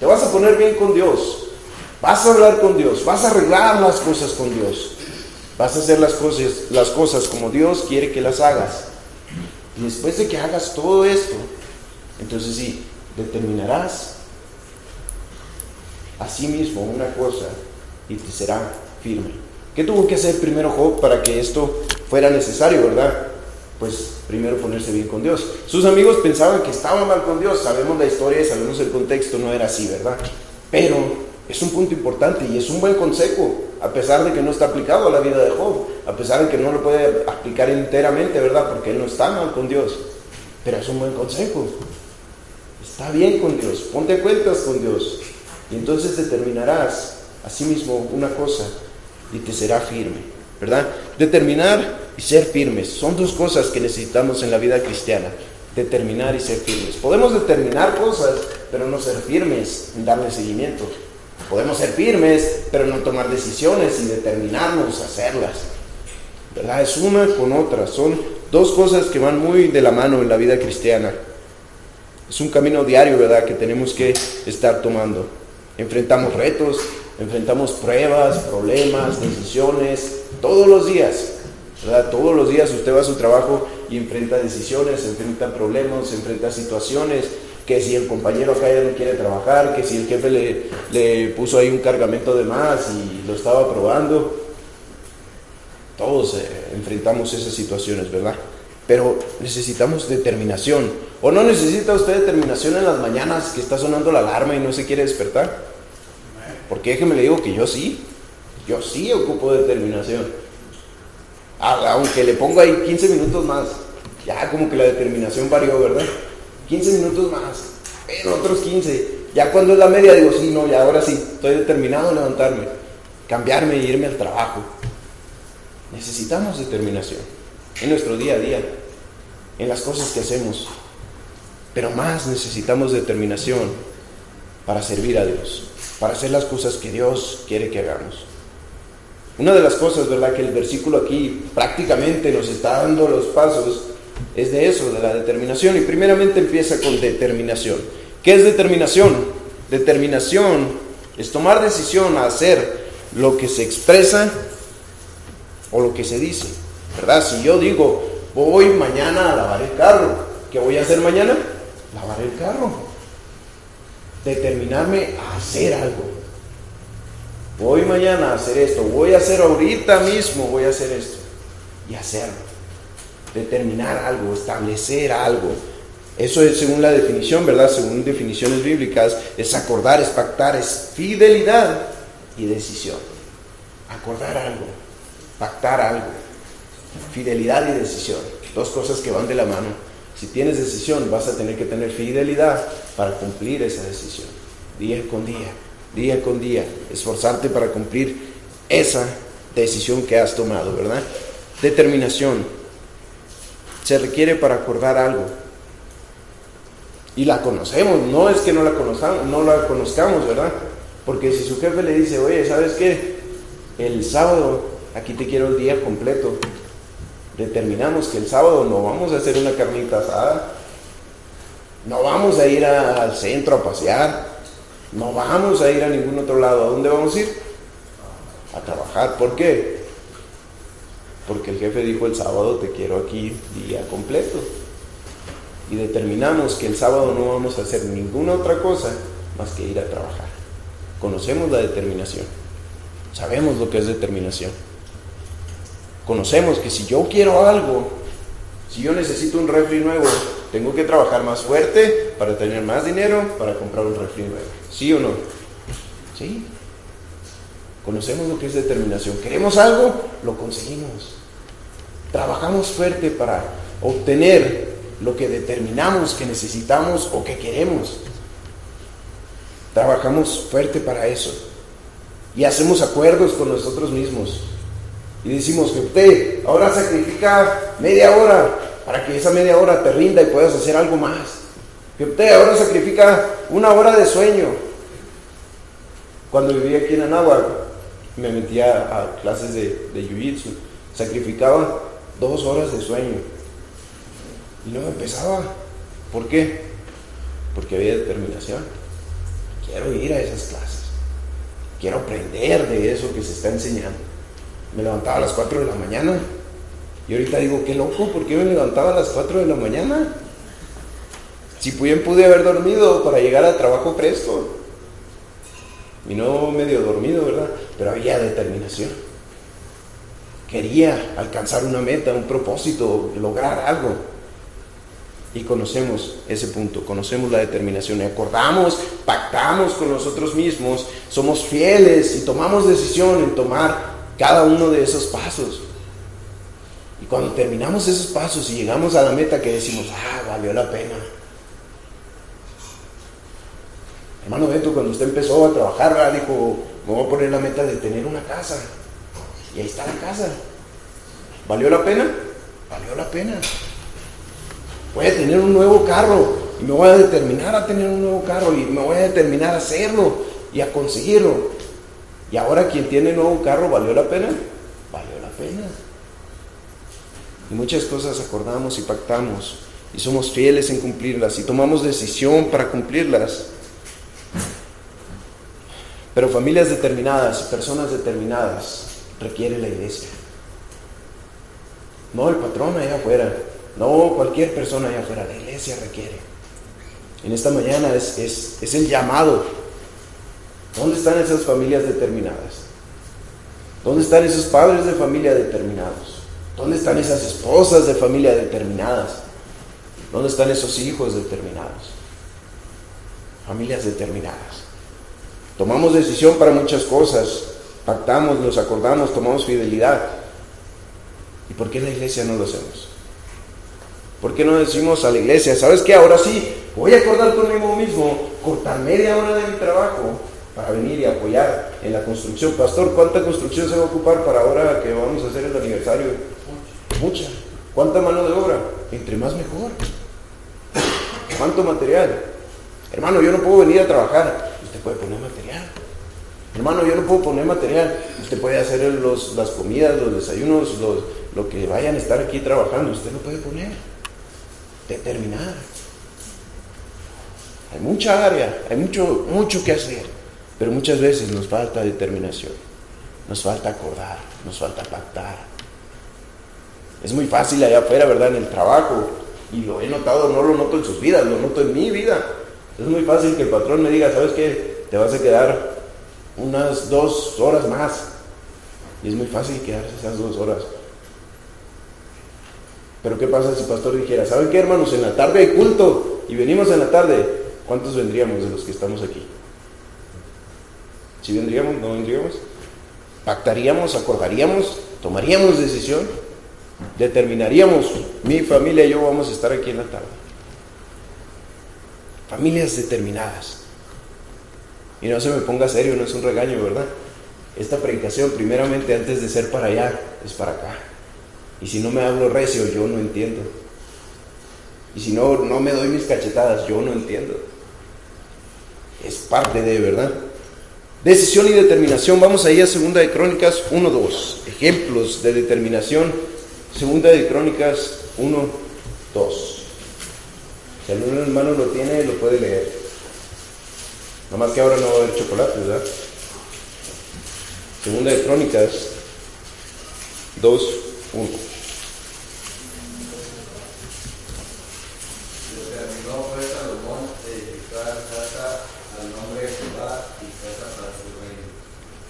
Te vas a poner bien con Dios. Vas a hablar con Dios. Vas a arreglar las cosas con Dios. Vas a hacer las cosas, como Dios quiere que las hagas. Y después de que hagas todo esto, entonces sí, determinarás a sí mismo una cosa y te será firme. ¿Qué tuvo que hacer primero Job para que esto fuera necesario, verdad? Pues primero ponerse bien con Dios. Sus amigos pensaban que estaba mal con Dios, sabemos la historia sabemos el contexto, no era así, ¿verdad? Pero es un punto importante y es un buen consejo, a pesar de que no está aplicado a la vida de Job, a pesar de que no lo puede aplicar enteramente, ¿verdad? Porque él no está mal con Dios, pero es un buen consejo. Está bien con Dios, ponte cuentas con Dios y entonces determinarás a sí mismo una cosa y te será firme, ¿verdad? Determinar y ser firmes son dos cosas que necesitamos en la vida cristiana, determinar y ser firmes. Podemos determinar cosas, pero no ser firmes en darle seguimiento. Podemos ser firmes, pero no tomar decisiones y determinarnos a hacerlas. ¿Verdad? Es una con otra. Son dos cosas que van muy de la mano en la vida cristiana. Es un camino diario, ¿verdad?, que tenemos que estar tomando. Enfrentamos retos, enfrentamos pruebas, problemas, decisiones, todos los días. ¿verdad? Todos los días usted va a su trabajo y enfrenta decisiones, enfrenta problemas, enfrenta situaciones, que si el compañero acá ya no quiere trabajar, que si el jefe le, le puso ahí un cargamento de más y lo estaba probando. Todos eh, enfrentamos esas situaciones, ¿verdad? Pero necesitamos determinación. ¿O no necesita usted determinación en las mañanas que está sonando la alarma y no se quiere despertar? Porque déjeme le digo que yo sí, yo sí ocupo determinación. Aunque le pongo ahí 15 minutos más, ya como que la determinación varió, ¿verdad? 15 minutos más, pero otros 15. Ya cuando es la media digo, sí, no, ya ahora sí, estoy determinado a levantarme, cambiarme e irme al trabajo. Necesitamos determinación en nuestro día a día, en las cosas que hacemos, pero más necesitamos determinación para servir a Dios, para hacer las cosas que Dios quiere que hagamos. Una de las cosas, ¿verdad?, que el versículo aquí prácticamente nos está dando los pasos es de eso, de la determinación. Y primeramente empieza con determinación. ¿Qué es determinación? Determinación es tomar decisión a hacer lo que se expresa o lo que se dice. ¿Verdad? Si yo digo, voy mañana a lavar el carro, ¿qué voy a hacer mañana? Lavar el carro. Determinarme a hacer algo. Voy mañana a hacer esto, voy a hacer ahorita mismo, voy a hacer esto. Y hacerlo determinar algo, establecer algo. Eso es según la definición, ¿verdad? Según definiciones bíblicas, es acordar, es pactar, es fidelidad y decisión. Acordar algo, pactar algo, fidelidad y decisión. Dos cosas que van de la mano. Si tienes decisión, vas a tener que tener fidelidad para cumplir esa decisión. Día con día, día con día. Esforzarte para cumplir esa decisión que has tomado, ¿verdad? Determinación, se requiere para acordar algo. Y la conocemos, no es que no la conozcamos, no la conozcamos, ¿verdad? Porque si su jefe le dice, oye, ¿sabes qué? El sábado, aquí te quiero el día completo. Determinamos que el sábado no vamos a hacer una carnita asada, no vamos a ir al centro a pasear, no vamos a ir a ningún otro lado. ¿A dónde vamos a ir? A trabajar. ¿Por qué? porque el jefe dijo el sábado te quiero aquí día completo. Y determinamos que el sábado no vamos a hacer ninguna otra cosa más que ir a trabajar. Conocemos la determinación. Sabemos lo que es determinación. Conocemos que si yo quiero algo, si yo necesito un refri nuevo, tengo que trabajar más fuerte para tener más dinero para comprar un refri nuevo. ¿Sí o no? Sí. Conocemos lo que es determinación. Queremos algo, lo conseguimos. Trabajamos fuerte para obtener lo que determinamos que necesitamos o que queremos. Trabajamos fuerte para eso. Y hacemos acuerdos con nosotros mismos. Y decimos que usted ahora sacrifica media hora para que esa media hora te rinda y puedas hacer algo más. Que usted ahora sacrifica una hora de sueño. Cuando vivía aquí en Anáhuac, me metía a clases de, jiu-jitsu. Sacrificaba dos horas de sueño. Y no me empezaba. ¿Por qué? Porque había determinación. quiero ir a esas clases, quiero aprender de eso que se está enseñando. Me levantaba a las 4 de la mañana y ahorita digo, qué loco, ¿por qué me levantaba a las 4 de la mañana? Si bien pude haber dormido para llegar al trabajo presto. Y no medio dormido, ¿verdad? Pero había determinación. Quería alcanzar una meta, un propósito, lograr algo. Y conocemos ese punto, conocemos la determinación acordamos, pactamos con nosotros mismos, somos fieles y tomamos decisión en tomar cada uno de esos pasos. Cuando terminamos esos pasos y llegamos a la meta que decimos, ah, valió la pena. Hermano Beto, cuando usted empezó a trabajar, dijo, me voy a poner la meta de tener una casa. Y ahí está la casa. ¿Valió la pena? Valió la pena. Voy a tener un nuevo carro y me voy a determinar a tener un nuevo carro y me voy a determinar a hacerlo y a conseguirlo. Y ahora quien tiene nuevo carro, ¿valió la pena? Valió la pena. Y muchas cosas acordamos y pactamos y somos fieles en cumplirlas y tomamos decisión para cumplirlas. Pero familias determinadas y personas determinadas requiere la iglesia. No el patrón allá afuera, no cualquier persona allá afuera, la iglesia requiere. En esta mañana es, es el llamado. ¿Dónde están esas familias determinadas? ¿Dónde están esos padres de familia determinados? ¿Dónde están esas esposas de familia determinadas? ¿Dónde están esos hijos determinados? Familias determinadas. Tomamos decisión para muchas cosas, pactamos, nos acordamos, tomamos fidelidad. ¿Y por qué en la iglesia no lo hacemos? ¿Por qué no decimos a la iglesia, sabes qué? Ahora sí, voy a acordar conmigo mismo, cortar media hora de mi trabajo para venir y apoyar en la construcción. Pastor, ¿cuánta construcción se va a ocupar para ahora que vamos a hacer el aniversario? Mucha. ¿Cuánta mano de obra? Entre más mejor. ¿Cuánto material? Hermano, yo no puedo venir a trabajar. Usted puede poner material. Hermano, yo no puedo poner material. Usted puede hacer los, las comidas, los desayunos, lo que vayan a estar aquí trabajando. Usted lo puede poner. Determinar. Hay mucha área, hay mucho, mucho que hacer. Pero muchas veces nos falta determinación. Nos falta acordar, nos falta pactar. Es muy fácil allá afuera, ¿verdad? En el trabajo. Y lo he notado, no lo noto en sus vidas, lo noto en mi vida. Es muy fácil que el patrón me diga, ¿sabes qué? Te vas a quedar unas dos horas más. Y es muy fácil quedarse esas dos horas. Pero ¿qué pasa si el pastor dijera, ¿saben qué hermanos? En la tarde hay culto y venimos en la tarde. ¿Cuántos vendríamos de los que estamos aquí? ¿Si vendríamos? ¿No vendríamos? ¿Pactaríamos? ¿Acordaríamos? ¿Tomaríamos decisión? ¿Determinaríamos? Mi familia y yo vamos a estar aquí en la tarde. Familias determinadas. Y no se me ponga serio, no es un regaño, ¿verdad? Esta predicación, primeramente, antes de ser para allá, es para acá. Y si no me hablo recio, yo no entiendo. Y si no, no me doy mis cachetadas, yo no entiendo. Es parte de, ¿verdad? Decisión y determinación. Vamos ahí a Segunda de Crónicas 1.2. Ejemplos de determinación. Segunda de Crónicas 1.2. Si algún hermano lo tiene, lo puede leer. Nada más que ahora no va a haber chocolate, ¿verdad? Segunda de Crónicas 2, 1.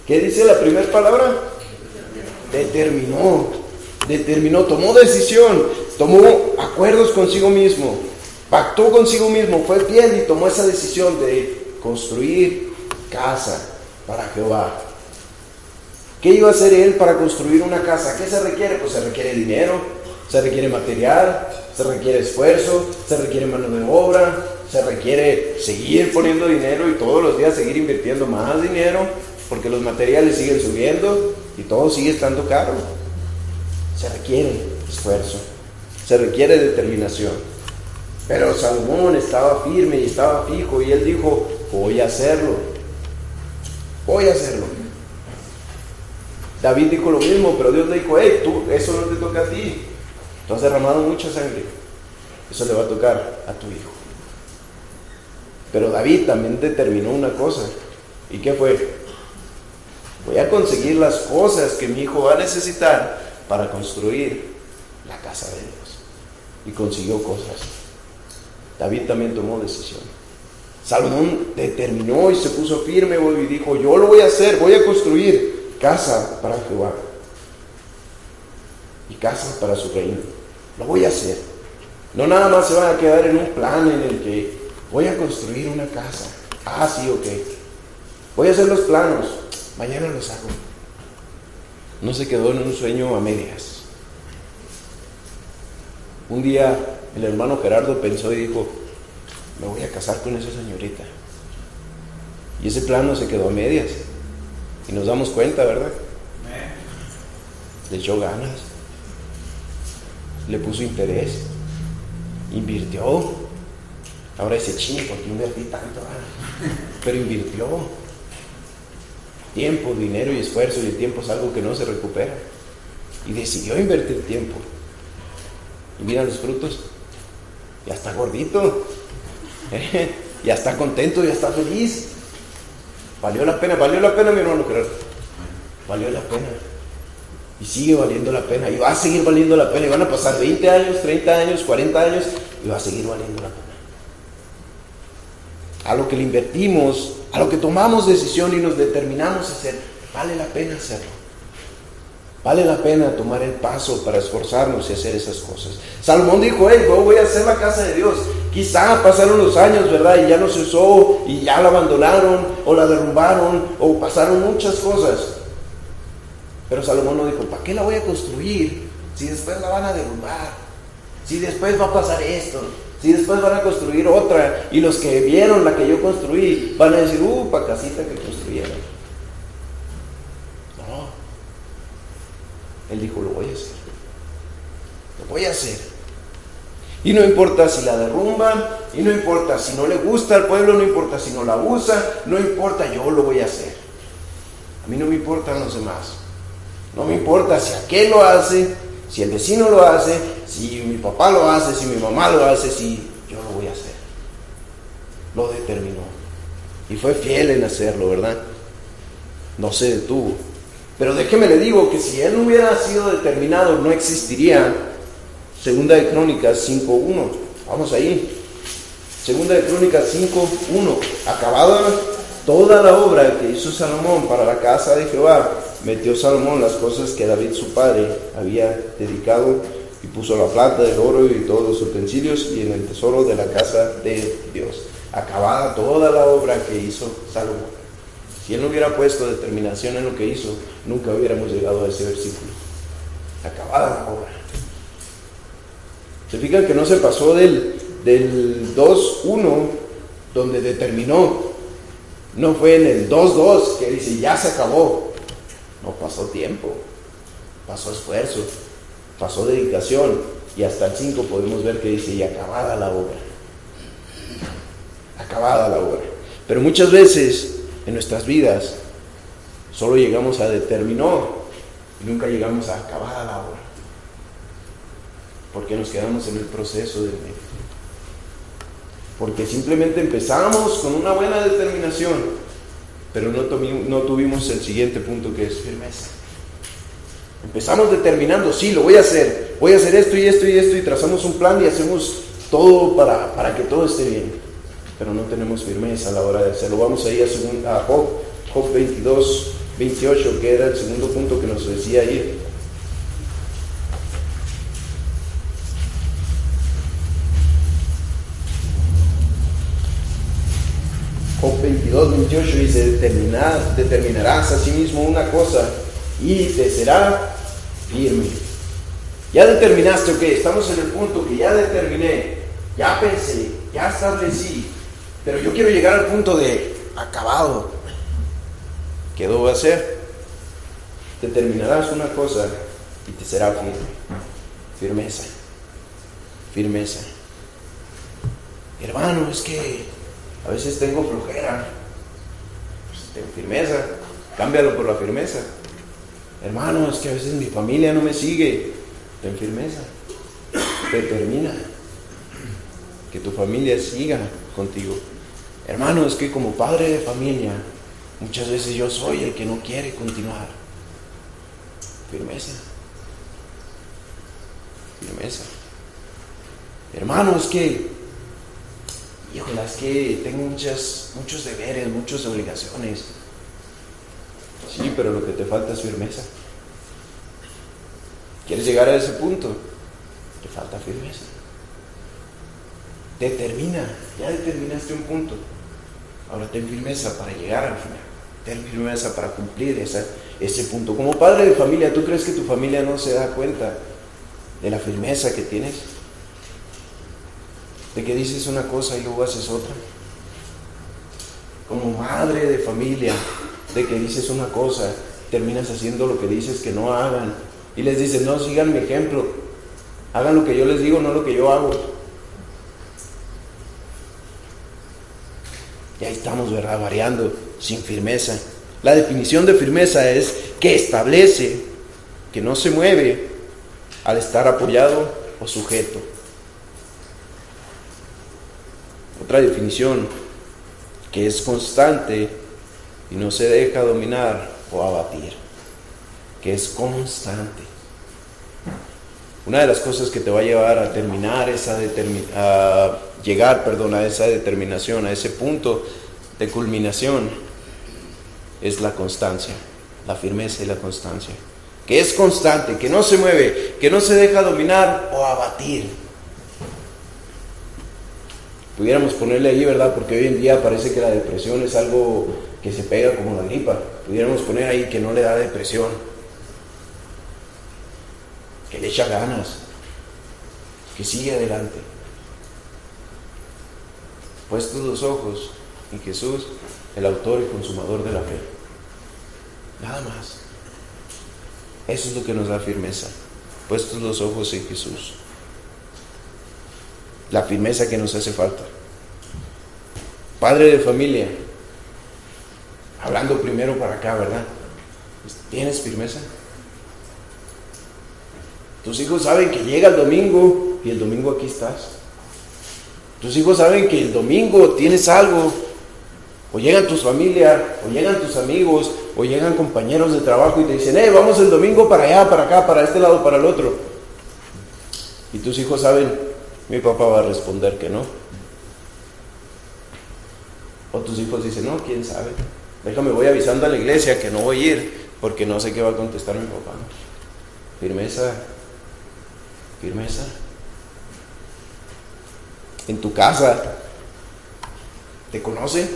¿Qué dice la primera palabra? Determinó, determinó, tomó decisión, tomó acuerdos consigo mismo, pactó consigo mismo, fue fiel y tomó esa decisión de construir casa para Jehová. ¿Qué iba a hacer él para construir una casa? ¿Qué se requiere? Pues se requiere dinero, se requiere material, se requiere esfuerzo, se requiere mano de obra, se requiere seguir poniendo dinero y todos los días seguir invirtiendo más dinero, porque los materiales siguen subiendo y todo sigue estando caro. Se requiere esfuerzo, se requiere determinación. Pero Salomón estaba firme y estaba fijo y él dijo, voy a hacerlo, voy a hacerlo. David dijo lo mismo, pero Dios le dijo, hey, tú, eso no te toca a ti. Tú has derramado mucha sangre. Eso le va a tocar a tu hijo. Pero David también determinó una cosa. ¿Y qué fue? Voy a conseguir las cosas que mi hijo va a necesitar para construir la casa de Dios. Y consiguió cosas. David también tomó decisión. Salomón determinó y se puso firme y dijo, yo lo voy a hacer, voy a construir casa para Jehová y casa para su reino. Lo voy a hacer. No nada más se van a quedar en un plan en el que voy a construir una casa. Ah, sí, ok. Voy a hacer los planos. Mañana los hago. No se quedó en un sueño a medias. Un día el hermano Gerardo pensó y dijo, me voy a casar con esa señorita. Y ese plano se quedó a medias. Y nos damos cuenta, ¿verdad? Le echó ganas. Le puso interés. Invirtió. Ahora dice, chingo, porque invertí tanto? Pero invirtió. Tiempo, dinero y esfuerzo. Y el tiempo es algo que no se recupera. Y decidió invertir tiempo. Y mira los frutos. Ya está gordito. ya está contento, ya está feliz. Valió la pena, valió la pena, mi hermano Gerardo. Valió la pena. Y sigue valiendo la pena. Y va a seguir valiendo la pena. Y van a pasar 20 años, 30 años, 40 años. Y va a seguir valiendo la pena. A lo que le invertimos, a lo que tomamos decisión y nos determinamos a hacer, vale la pena hacerlo. Vale la pena tomar el paso para esforzarnos y hacer esas cosas. Salomón dijo, hey, voy a hacer la casa de Dios. Quizá pasaron los años, ¿verdad? Y ya no se usó, y ya la abandonaron, o la derrumbaron, o pasaron muchas cosas. Pero Salomón no dijo, ¿para qué la voy a construir si después la van a derrumbar? Si después va a pasar esto, si después van a construir otra, y los que vieron la que yo construí van a decir, uh, pa' casita que construyeron. Él dijo, lo voy a hacer. Lo voy a hacer. Y no importa si la derrumban, y no importa si no le gusta al pueblo, no importa si no la usa, no importa, yo lo voy a hacer. A mí no me importan los demás. No me importa si aquel lo hace, si el vecino lo hace, si mi papá lo hace, si mi mamá lo hace, si yo lo voy a hacer. Lo determinó. Y fue fiel en hacerlo, ¿verdad? No se detuvo. Pero déjeme le digo que si él no hubiera sido determinado, no existiría Segunda de Crónicas 5.1. Vamos ahí. Segunda de Crónicas 5.1. Acabada toda la obra que hizo Salomón para la casa de Jehová, metió Salomón las cosas que David su padre había dedicado y puso la plata, el oro y todos los utensilios y en el tesoro de la casa de Dios. Acabada toda la obra que hizo Salomón. Si él no hubiera puesto determinación en lo que hizo, nunca hubiéramos llegado a ese versículo. Acabada la obra. Se fijan que no se pasó del, del 2.1, donde determinó. No fue en el 2.2 que dice, ya se acabó. No pasó tiempo, pasó esfuerzo, pasó dedicación. Y hasta el 5 podemos ver que dice, y acabada la obra. Acabada la obra. Pero muchas veces en nuestras vidas, solo llegamos a determinó y nunca llegamos a acabar la obra. Porque nos quedamos en el proceso de Porque simplemente empezamos con una buena determinación, pero no, no tuvimos el siguiente punto que es firmeza. Empezamos determinando, sí, lo voy a hacer, voy a hacer esto y esto y esto y trazamos un plan y hacemos todo para, para que todo esté bien pero no tenemos firmeza a la hora de hacerlo. Vamos a ir a, Job, Job 22, 28, que era el segundo punto que nos decía ayer. Job 22, 28 dice, determinarás a sí mismo una cosa y te será firme. Ya determinaste, ok, estamos en el punto que ya determiné, ya pensé, ya establecí, pero yo quiero llegar al punto de acabado. ¿Qué debo hacer? Determinarás una cosa y te será firme. Firmeza. Firmeza. Hermano, es que a veces tengo flojera. Pues tengo firmeza. Cámbialo por la firmeza. Hermano, es que a veces mi familia no me sigue. Ten firmeza. Determina que tu familia siga contigo. Hermano, es que como padre de familia, muchas veces yo soy el que no quiere continuar. Firmeza. Firmeza. Hermano, es que, híjole, es que tengo muchas, muchos deberes, muchas obligaciones. Sí, pero lo que te falta es firmeza. ¿Quieres llegar a ese punto? Te falta firmeza. Determina, ya determinaste un punto. Ahora ten firmeza para llegar al final. Ten firmeza para cumplir ese punto. Como padre de familia, ¿tú crees que tu familia no se da cuenta de la firmeza que tienes? De que dices una cosa y luego haces otra. Como madre de familia, de que dices una cosa, terminas haciendo lo que dices que no hagan. Y les dices, no, sigan mi ejemplo. Hagan lo que yo les digo, no lo que yo hago. Y ahí estamos, ¿verdad? Variando sin firmeza. La definición de firmeza es que establece, que no se mueve al estar apoyado o sujeto. Otra definición, que es constante y no se deja dominar o abatir, que es constante. Una de las cosas que te va a llevar a terminar esa a llegar, perdón, a esa determinación, a ese punto de culminación, es la constancia, la firmeza y la constancia. Que es constante, que no se mueve, que no se deja dominar o abatir. Pudiéramos ponerle ahí, ¿verdad? Porque hoy en día parece que la depresión es algo que se pega como la gripa. Pudiéramos poner ahí que no le da depresión, que le echa ganas, que sigue adelante. Puestos los ojos en Jesús, el autor y consumador de la fe. Nada más. Eso es lo que nos da firmeza. Puestos los ojos en Jesús. La firmeza que nos hace falta. Padre de familia, hablando primero para acá, ¿verdad? ¿Tienes firmeza? Tus hijos saben que llega el domingo y el domingo aquí estás. Tus hijos saben que el domingo tienes algo. O llegan tus familias, o llegan tus amigos, o llegan compañeros de trabajo y te dicen, eh, vamos el domingo para allá, para acá, para este lado, para el otro. Y tus hijos saben, mi papá va a responder que no. O tus hijos dicen, no, quién sabe. Déjame, voy avisando a la iglesia que no voy a ir porque no sé qué va a contestar mi papá. Firmeza, firmeza. En tu casa, ¿te conocen?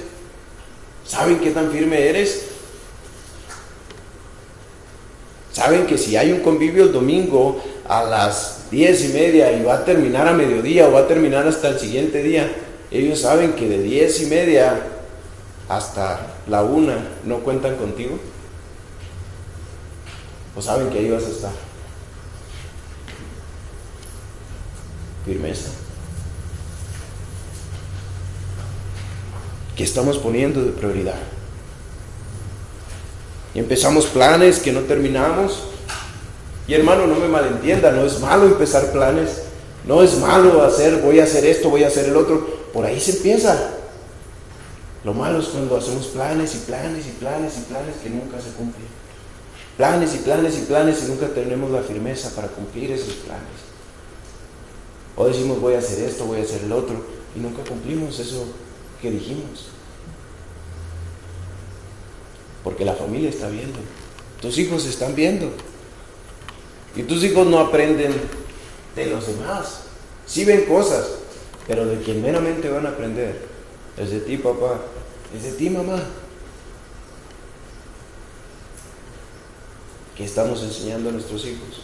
¿Saben qué tan firme eres? ¿Saben que si hay un convivio el domingo a las diez y media y va a terminar a mediodía o va a terminar hasta el siguiente día, ellos saben que de diez y media hasta la una no cuentan contigo? ¿O saben que ahí vas a estar? Firmeza. ¿Qué estamos poniendo de prioridad? Y empezamos planes que no terminamos. Y hermano, no me malentienda, no es malo empezar planes, no es malo hacer, voy a hacer esto, voy a hacer el otro. Por ahí se empieza. Lo malo es cuando hacemos planes y planes y planes y planes que nunca se cumplen. Planes y planes y planes y nunca tenemos la firmeza para cumplir esos planes. O decimos voy a hacer esto, voy a hacer el otro y nunca cumplimos eso que dijimos. Porque la familia está viendo. Tus hijos están viendo. Y tus hijos no aprenden de los demás. Sí ven cosas, pero de quien meramente van a aprender es de ti, papá, es de ti, mamá. ¿Qué estamos enseñando a nuestros hijos?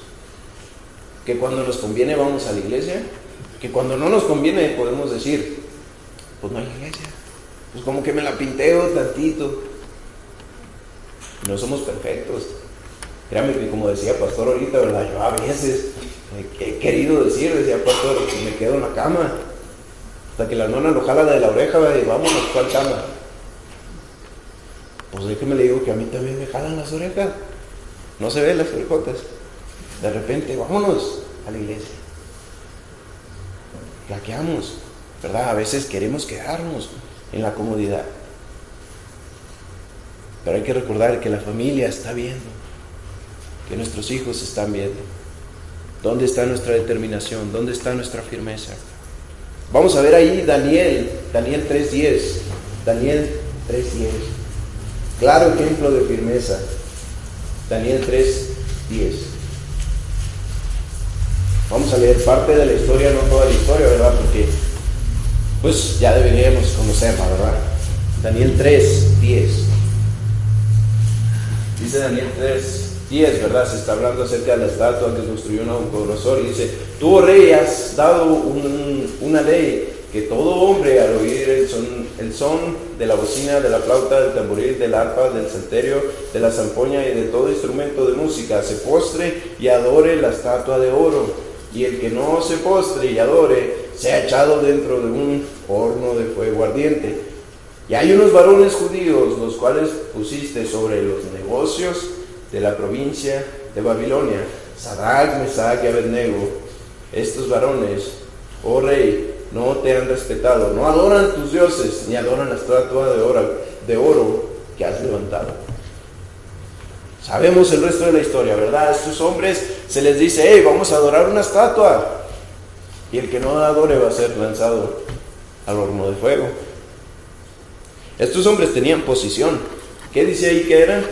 Que cuando nos conviene vamos a la iglesia, que cuando no nos conviene podemos decir, pues no hay iglesia, pues como que me la pinteo tantito. No somos perfectos. Créame que como decía Pastor ahorita, ¿verdad? Yo a veces he querido decir, decía Pastor, me quedo en la cama hasta que la nona lo jala de la oreja y vámonos, ¿cuál cama? Pues déjeme le digo que a mí también me jalan las orejas. No se ven las orejotas. De repente, vámonos a la iglesia. Plaqueamos, ¿verdad? A veces queremos quedarnos. en la comodidad. Pero hay que recordar que la familia está viendo, que nuestros hijos están viendo. ¿Dónde está nuestra determinación? ¿Dónde está nuestra firmeza? Vamos a ver ahí Daniel, Daniel 3.10. Daniel 3.10. Claro ejemplo de firmeza. Daniel 3.10. Vamos a leer parte de la historia, no toda la historia, ¿verdad? Porque pues ya deberíamos conocerla, ¿verdad? Daniel 3.10. Dice Daniel 3, 10, ¿verdad? Se está hablando acerca de la estatua que construyó Nabucodonosor y dice, tú, oh rey, has dado una ley que todo hombre al oír son, el son de la bocina, de la flauta, del tamboril, del arpa, del salterio, de la zampoña y de todo instrumento de música se postre y adore la estatua de oro. Y el que no se postre y adore sea echado dentro de un horno de fuego ardiente. Y hay unos varones judíos, los cuales pusiste sobre los negocios de la provincia de Babilonia, Sadrach, Mesach y Abednego, estos varones, oh rey, no te han respetado, no adoran tus dioses, ni adoran la estatua de oro, de oro que has levantado. Sabemos el resto de la historia, ¿verdad? A estos hombres se les dice, hey, vamos a adorar una estatua. Y el que no adore va a ser lanzado al horno de fuego. Estos hombres tenían posición. ¿Qué dice ahí que eran?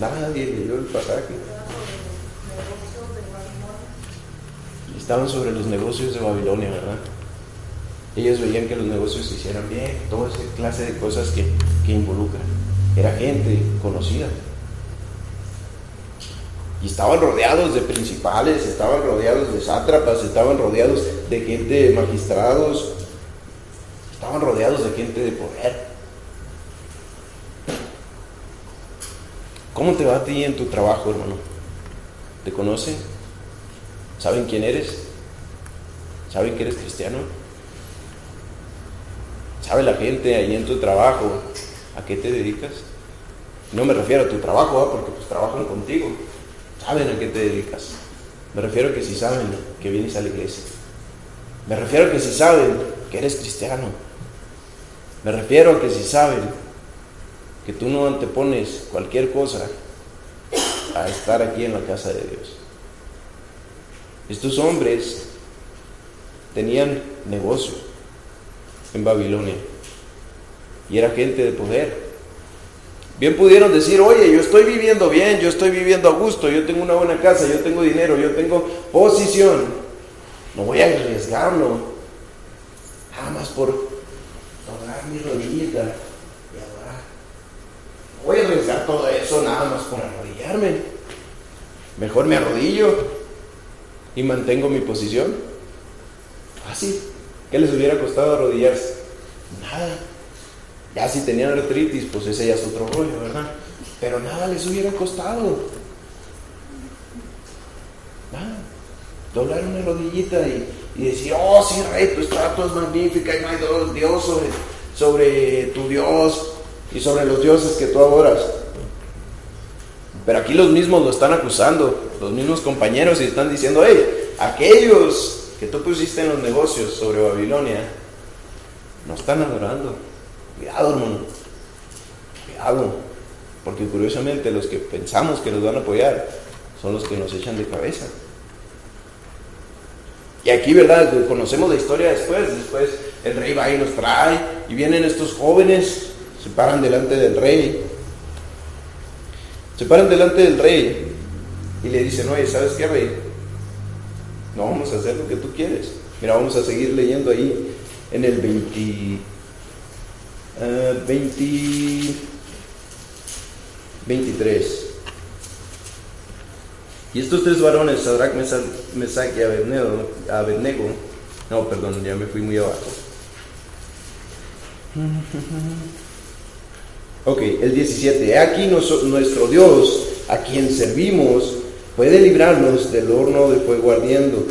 Nadie leyó el pasaje. Estaban sobre los negocios de Babilonia, ¿verdad? Ellos veían que los negocios se hicieran bien, toda esa clase de cosas que, que involucran. Era gente conocida. Y estaban rodeados de principales, estaban rodeados de sátrapas, estaban rodeados de gente de magistrados, estaban rodeados de gente de poder. ¿Cómo te va a ti en tu trabajo, hermano? ¿Te conocen? ¿Saben quién eres? ¿Saben que eres cristiano? ¿Sabe la gente ahí en tu trabajo a qué te dedicas? No me refiero a tu trabajo, porque pues trabajan contigo. ¿Saben a qué te dedicas? Me refiero a que si saben que vienes a la iglesia. Me refiero a que si saben que eres cristiano. Me refiero a que si saben que tú no antepones cualquier cosa a estar aquí en la casa de Dios. Estos hombres tenían negocio en Babilonia y era gente de poder. Bien pudieron decir, oye, yo estoy viviendo bien, yo estoy viviendo a gusto, yo tengo una buena casa, yo tengo dinero, yo tengo posición. No voy a arriesgarlo. Nada más por doblar mi rodillita voy a arriesgar todo eso nada más por arrodillarme. Mejor me arrodillo y mantengo mi posición. Fácil. ¿Qué les hubiera costado arrodillarse? Nada. Ya si tenían artritis, pues ese ya es otro rollo, ¿verdad? Pero nada les hubiera costado. Nada. Doblar una rodillita y, decir, oh, sí, rey, tu estatua es magnífica y no hay Dios sobre, sobre tu Dios y sobre los dioses que tú adoras. Pero aquí los mismos lo están acusando, los mismos compañeros, y están diciendo, hey, aquellos que tú pusiste en los negocios sobre Babilonia, no están adorando. Cuidado, hermano. Cuidado. Porque curiosamente los que pensamos que nos van a apoyar son los que nos echan de cabeza. Y aquí, ¿verdad? Conocemos la historia después. Después el rey va y nos trae. Y vienen estos jóvenes se paran delante del rey. Se paran delante del rey y le dicen, oye, ¿sabes qué, rey? No vamos a hacer lo que tú quieres. Mira, vamos a seguir leyendo ahí en el 20, 20 23. Y estos tres varones, Sadrach, Mesach y Abednego, no, perdón, ya me fui muy abajo. Ok, el 17. Aquí nuestro Dios, a quien servimos, puede librarnos del horno de fuego ardiendo,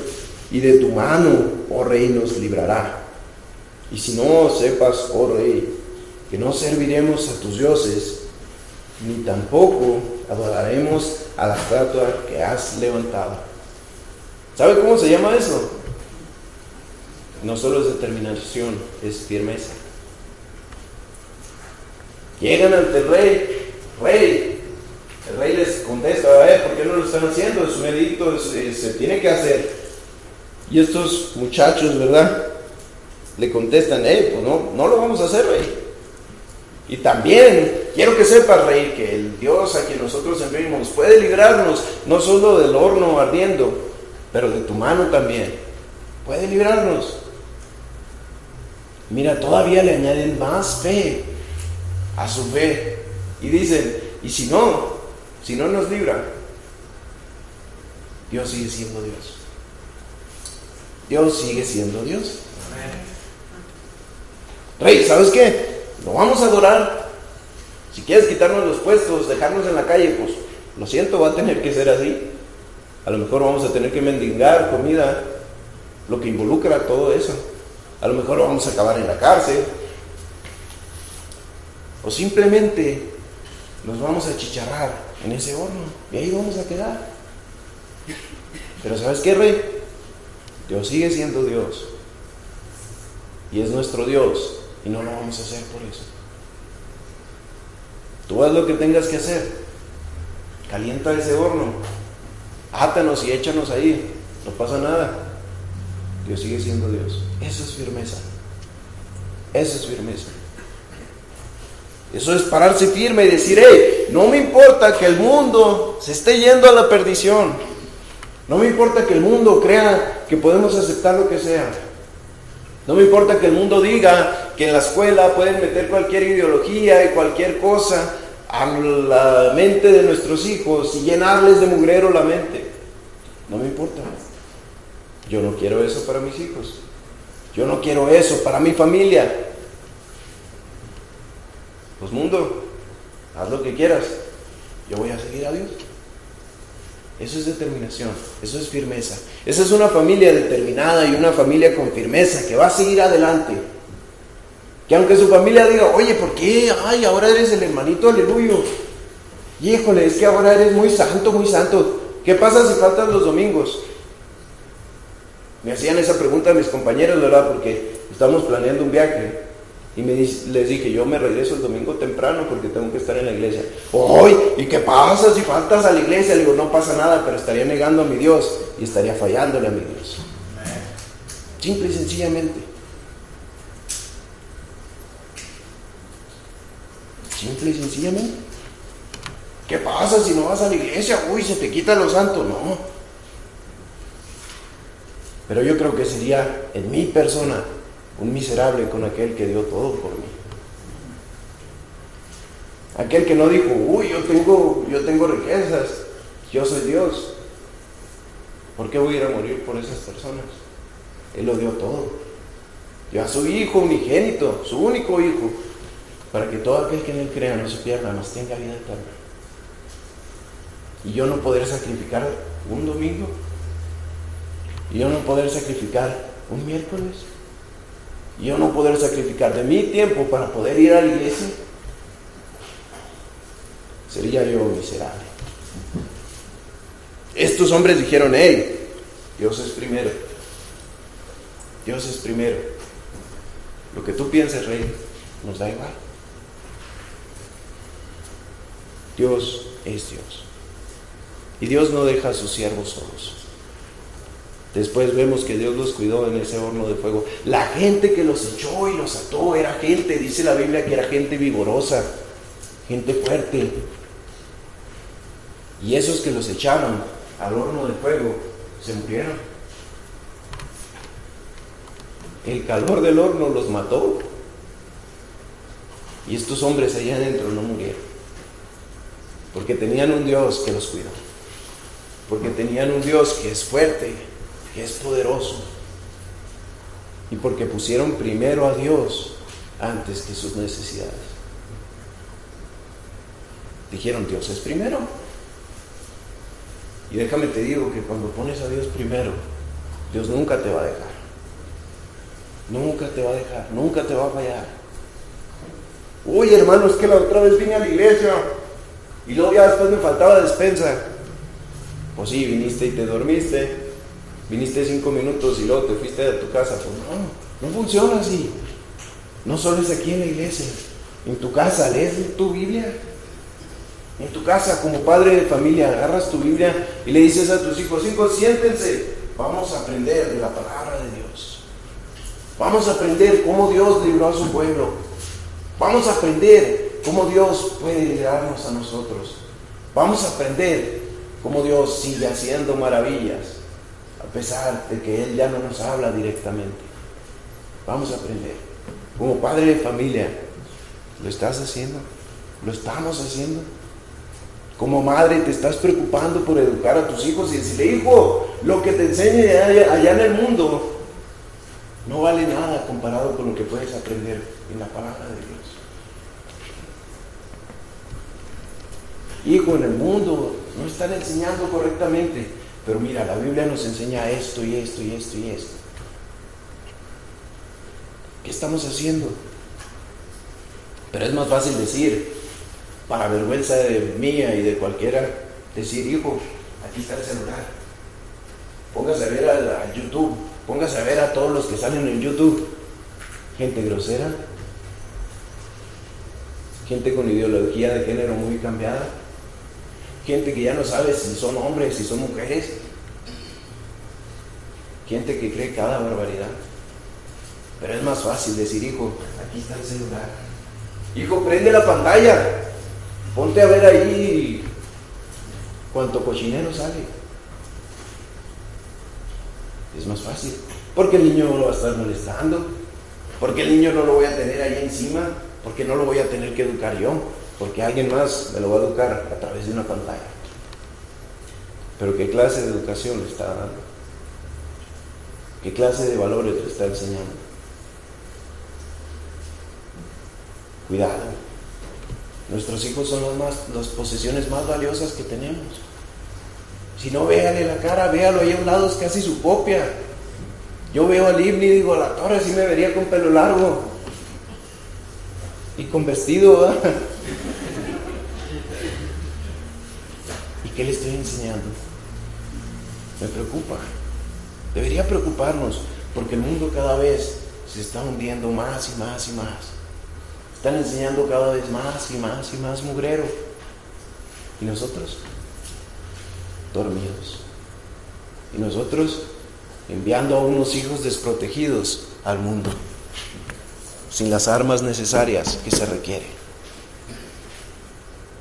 y de tu mano, oh rey, nos librará. Y si no sepas, oh rey, que no serviremos a tus dioses, ni tampoco adoraremos a la estatua que has levantado. ¿Sabe cómo se llama eso? No solo es determinación, es firmeza. Llegan ante el rey, rey, el rey les contesta, ver, ¿por qué no lo están haciendo? Es un edicto, se tiene que hacer. Y estos muchachos, ¿verdad? Le contestan, hey, pues no, no lo vamos a hacer, rey. Y también quiero que sepas, rey, que el Dios a quien nosotros servimos puede librarnos no solo del horno ardiendo, pero de tu mano también. Puede librarnos. Mira, todavía le añaden más fe a su fe. Y dicen, y si no, si no nos libra, Dios sigue siendo Dios. Dios sigue siendo Dios. Rey, ¿sabes qué? Lo vamos a adorar. Si quieres quitarnos los puestos, dejarnos en la calle, pues lo siento, va a tener que ser así. A lo mejor vamos a tener que mendigar comida, lo que involucra todo eso. A lo mejor vamos a acabar en la cárcel. O simplemente nos vamos a chicharrar en ese horno y ahí vamos a quedar. Pero ¿sabes qué, rey? Dios sigue siendo Dios. Y es nuestro Dios. Y no lo vamos a hacer por eso. Tú haz lo que tengas que hacer. Calienta ese horno. Átanos y échanos ahí. No pasa nada. Dios sigue siendo Dios. Eso es firmeza. Eso es firmeza. Eso es pararse firme y decir, hey, no me importa que el mundo se esté yendo a la perdición. No me importa que el mundo crea que podemos aceptar lo que sea. No me importa que el mundo diga que en la escuela pueden meter cualquier ideología y cualquier cosa a la mente de nuestros hijos y llenarles de mugrero la mente. No me importa. Yo no quiero eso para mis hijos. Yo no quiero eso para mi familia. Pues mundo, haz lo que quieras. Yo voy a seguir a Dios. Eso es determinación, eso es firmeza. Esa es una familia determinada y una familia con firmeza que va a seguir adelante. Que aunque su familia diga, oye, ¿por qué? Ay, ahora eres el hermanito aleluya. Híjole, es que ahora eres muy santo, muy santo. ¿Qué pasa si faltan los domingos? Me hacían esa pregunta a mis compañeros, ¿verdad? Porque estamos planeando un viaje. Y les dije, yo me regreso el domingo temprano porque tengo que estar en la iglesia. ¡Ay! ¿Y qué pasa si faltas a la iglesia? Le digo, no pasa nada, pero estaría negando a mi Dios y estaría fallándole a mi Dios. Simple y sencillamente. Simple y sencillamente. ¿Qué pasa si no vas a la iglesia? Uy, se te quitan los santos. No. Pero yo creo que sería en mi persona un miserable con aquel que dio todo por mí. Aquel que no dijo, uy, yo tengo, yo tengo riquezas, yo soy Dios. ¿Por qué voy a ir a morir por esas personas? Él lo dio todo. Dio a su hijo unigénito, su único hijo, para que todo aquel que en él crea no se pierda, más tenga vida eterna. Y yo no poder sacrificar un domingo, y yo no poder sacrificar un miércoles, yo no poder sacrificar de mi tiempo para poder ir a la iglesia, sería yo miserable. Estos hombres dijeron, hey, Dios es primero. Dios es primero. Lo que tú pienses, rey, nos da igual. Dios es Dios. Y Dios no deja a sus siervos solos. Después vemos que Dios los cuidó en ese horno de fuego. La gente que los echó y los ató era gente, dice la Biblia que era gente vigorosa, gente fuerte. Y esos que los echaron al horno de fuego se murieron. El calor del horno los mató. Y estos hombres allá adentro no murieron. Porque tenían un Dios que los cuidó. Porque tenían un Dios que es fuerte es poderoso. Y porque pusieron primero a Dios antes que sus necesidades. Dijeron, Dios es primero. Y déjame te digo que cuando pones a Dios primero, Dios nunca te va a dejar. Nunca te va a dejar, nunca te va a fallar. Uy, hermano, es que la otra vez vine a la iglesia Y luego ya después me faltaba despensa. Pues sí, viniste y te dormiste. Viniste cinco minutos y luego te fuiste a tu casa. Pues no, no funciona así. No solo es aquí en la iglesia. En tu casa, lees tu Biblia. En tu casa, como padre de familia, agarras tu Biblia y le dices a tus hijos, hijos, siéntense, vamos a aprender de la palabra de Dios. Vamos a aprender cómo Dios libró a su pueblo. Vamos a aprender cómo Dios puede librarnos a nosotros. Vamos a aprender cómo Dios sigue haciendo maravillas, a pesar de que Él ya no nos habla directamente. Vamos a aprender. Como padre de familia, ¿lo estás haciendo? ¿Lo estamos haciendo? Como madre te estás preocupando por educar a tus hijos y decirle, hijo, lo que te enseñe allá, en el mundo no vale nada comparado con lo que puedes aprender en la palabra de Dios. Hijo, en el mundo no están enseñando correctamente, pero mira, la Biblia nos enseña esto y esto y esto y esto. ¿Qué estamos haciendo? Pero es más fácil decir, para vergüenza de mía y de cualquiera, decir, hijo, aquí está el celular. Póngase a ver a, YouTube, póngase a ver a todos los que salen en YouTube. Gente grosera, gente con ideología de género muy cambiada, gente que ya no sabe si son hombres, si son mujeres, gente que cree cada barbaridad. Pero es más fácil decir, hijo, aquí está el celular. Hijo, prende la pantalla. Ponte a ver ahí cuánto cochinero sale. Es más fácil. Porque el niño no lo va a estar molestando. Porque el niño no lo voy a tener ahí encima. Porque no lo voy a tener que educar yo. Porque alguien más me lo va a educar a través de una pantalla. Pero ¿qué clase de educación le está dando? ¿Qué clase de valores le está enseñando? Cuidado. Nuestros hijos son las, más, las posesiones más valiosas que tenemos. Si no, véale la cara, véalo ahí a un lado, es casi su copia. Yo veo al Ibni y digo, la torre sí me vería con pelo largo y con vestido. ¿Y qué le estoy enseñando? Me preocupa. Debería preocuparnos porque el mundo cada vez se está hundiendo más y más y más. Están enseñando cada vez más y más y más mugrero. Y nosotros, dormidos. Y nosotros enviando a unos hijos desprotegidos al mundo, sin las armas necesarias que se requieren.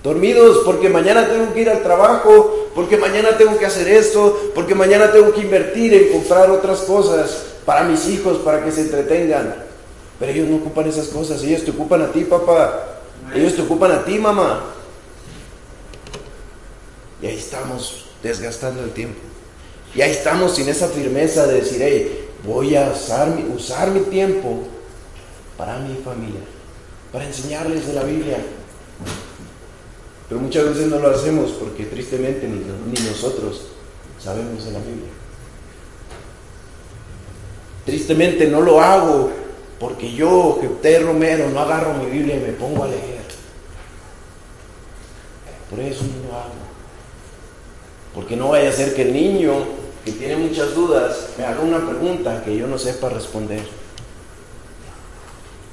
Dormidos porque mañana tengo que ir al trabajo, porque mañana tengo que hacer esto, porque mañana tengo que invertir en comprar otras cosas para mis hijos, para que se entretengan. Pero ellos no ocupan esas cosas, ellos te ocupan a ti, papá. Ellos te ocupan a ti, mamá. Y ahí estamos desgastando el tiempo. Y ahí estamos sin esa firmeza de decir, hey, voy a usar mi, usar mi tiempo para mi familia, para enseñarles de la Biblia. Pero muchas veces no lo hacemos porque tristemente ni, nosotros sabemos de la Biblia. Tristemente no lo hago porque yo, que Romero, no agarro mi Biblia y me pongo a leer. Por eso no lo hago. Porque no vaya a ser que el niño que tiene muchas dudas me haga una pregunta que yo no sepa responder.